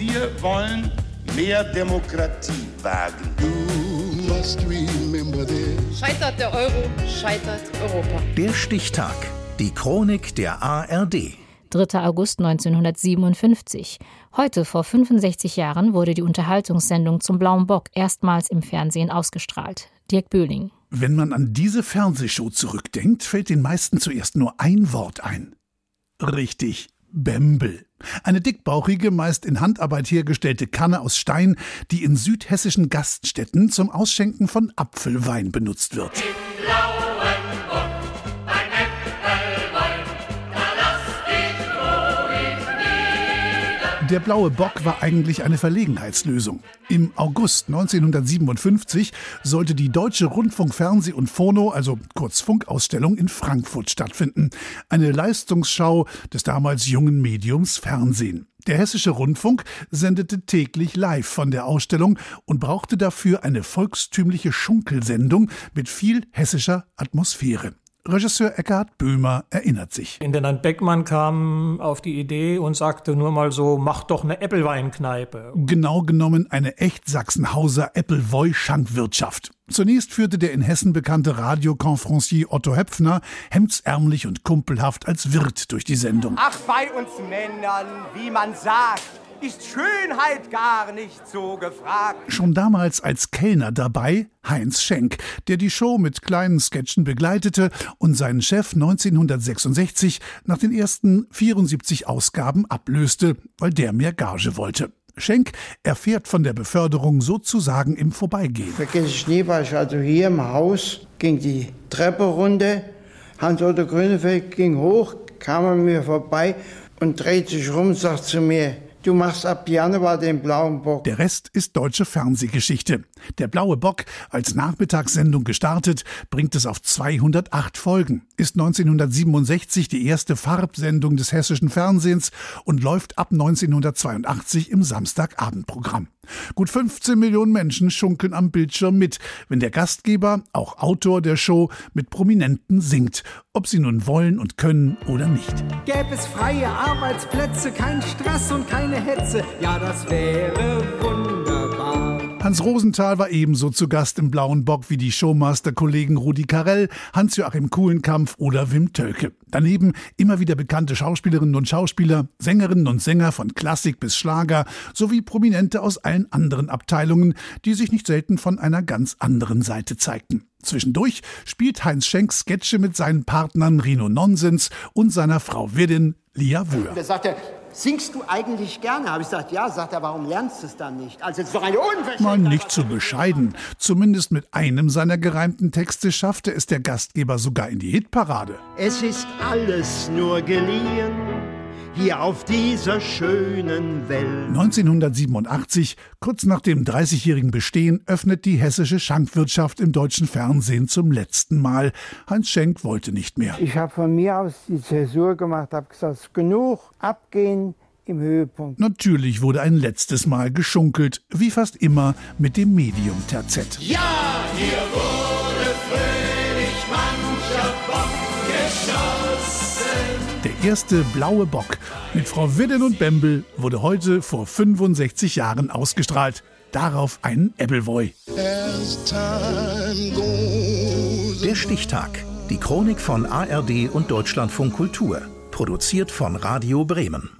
Wir wollen mehr Demokratie wagen. Scheitert der Euro, scheitert Europa. Der Stichtag. Die Chronik der ARD. 3. August 1957. Heute vor 65 Jahren wurde die Unterhaltungssendung zum Blauen Bock erstmals im Fernsehen ausgestrahlt. Dirk Böhling. Wenn man an diese Fernsehshow zurückdenkt, fällt den meisten zuerst nur ein Wort ein. Richtig, Bembel. Eine dickbauchige, meist in Handarbeit hergestellte Kanne aus Stein, die in südhessischen Gaststätten zum Ausschenken von Apfelwein benutzt wird. Der blaue Bock war eigentlich eine Verlegenheitslösung. Im August 1957 sollte die Deutsche Rundfunk Fernseh und Phono, also kurz Funkausstellung, in Frankfurt stattfinden. Eine Leistungsschau des damals jungen Mediums Fernsehen. Der Hessische Rundfunk sendete täglich live von der Ausstellung und brauchte dafür eine volkstümliche Schunkelsendung mit viel hessischer Atmosphäre. Regisseur Eckhard Böhmer erinnert sich. Intendant Beckmann kam auf die Idee und sagte nur mal so, mach doch eine Äppelweinkneipe. Genau genommen eine echt Sachsenhauser Äppelwoi-Schankwirtschaft. Zunächst führte der in Hessen bekannte Radiokonferencier Otto Höpfner hemdsärmlich und kumpelhaft als Wirt durch die Sendung. Ach, bei uns Männern, wie man sagt, ist Schönheit gar nicht so gefragt. Schon damals als Kellner dabei Heinz Schenk, der die Show mit kleinen Sketchen begleitete und seinen Chef 1966 nach den ersten 74 Ausgaben ablöste, weil der mehr Gage wollte. Schenk erfährt von der Beförderung sozusagen im Vorbeigehen. Vergesse ich nie, war ich also hier im Haus, ging die Treppe runter, Hans-Otto Grünefeld ging hoch, kam an mir vorbei und dreht sich rum, sagt zu mir, Du machst ab Januar den blauen Bock. Der Rest ist deutsche Fernsehgeschichte. Der blaue Bock, als Nachmittagssendung gestartet, bringt es auf 208 Folgen, ist 1967 die erste Farbsendung des hessischen Fernsehens und läuft ab 1982 im Samstagabendprogramm. Gut 15 Millionen Menschen schunkeln am Bildschirm mit, wenn der Gastgeber, auch Autor der Show, mit Prominenten singt, ob sie nun wollen und können oder nicht. Gäbe es freie Arbeitsplätze, kein Stress und keine Hetze, ja, das wäre wunderbar. Hans Rosenthal war ebenso zu Gast im Blauen Bock wie die Showmaster-Kollegen Rudi Carell, Hans-Joachim Kuhlenkampf oder Wim Tölke. Daneben immer wieder bekannte Schauspielerinnen und Schauspieler, Sängerinnen und Sänger von Klassik bis Schlager sowie Prominente aus allen anderen Abteilungen, die sich nicht selten von einer ganz anderen Seite zeigten. Zwischendurch spielt Heinz Schenk Sketche mit seinen Partnern Rino Nonsens und seiner Frau Wirtin Lia Wöhr. Der sagte, Singst du eigentlich gerne? Habe ich gesagt, ja. Sagt er, warum lernst du es dann nicht? Also, es ist doch eine Unverschämtheit. Mal nicht zu bescheiden. Zumindest mit einem seiner gereimten Texte schaffte es der Gastgeber sogar in die Hitparade. Es ist alles nur geliehen hier auf dieser schönen Welt. 1987, kurz nach dem 30-jährigen Bestehen, öffnet die hessische Schankwirtschaft im deutschen Fernsehen zum letzten Mal. Heinz Schenk wollte nicht mehr. Ich habe von mir aus die Zäsur gemacht, habe gesagt, genug, abgehen, im Höhepunkt. Natürlich wurde ein letztes Mal geschunkelt, wie fast immer mit dem Medium Terzett. Ja, hier wurde erste blaue Bock mit Frau Widden und Bembel wurde heute vor 65 Jahren ausgestrahlt. Darauf ein Appleboy. Der Stichtag. Die Chronik von ARD und Deutschlandfunk Kultur. Produziert von Radio Bremen.